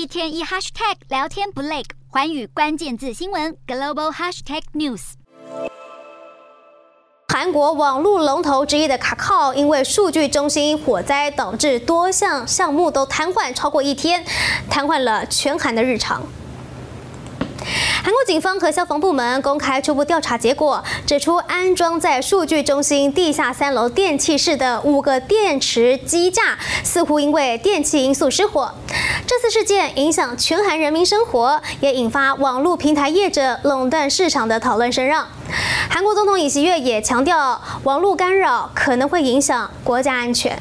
一天一 hashtag 聊天不累，环宇关键字新闻 global hashtag news。韩国网络龙头之一的卡靠，因为数据中心火灾导致多项项目都瘫痪超过一天，瘫痪了全韩的日常。韩国警方和消防部门公开初步调查结果，指出安装在数据中心地下三楼电气室的五个电池机架似乎因为电气因素失火。这次事件影响全韩人民生活，也引发网络平台业者垄断市场的讨论声浪。韩国总统尹锡悦也强调，网络干扰可能会影响国家安全。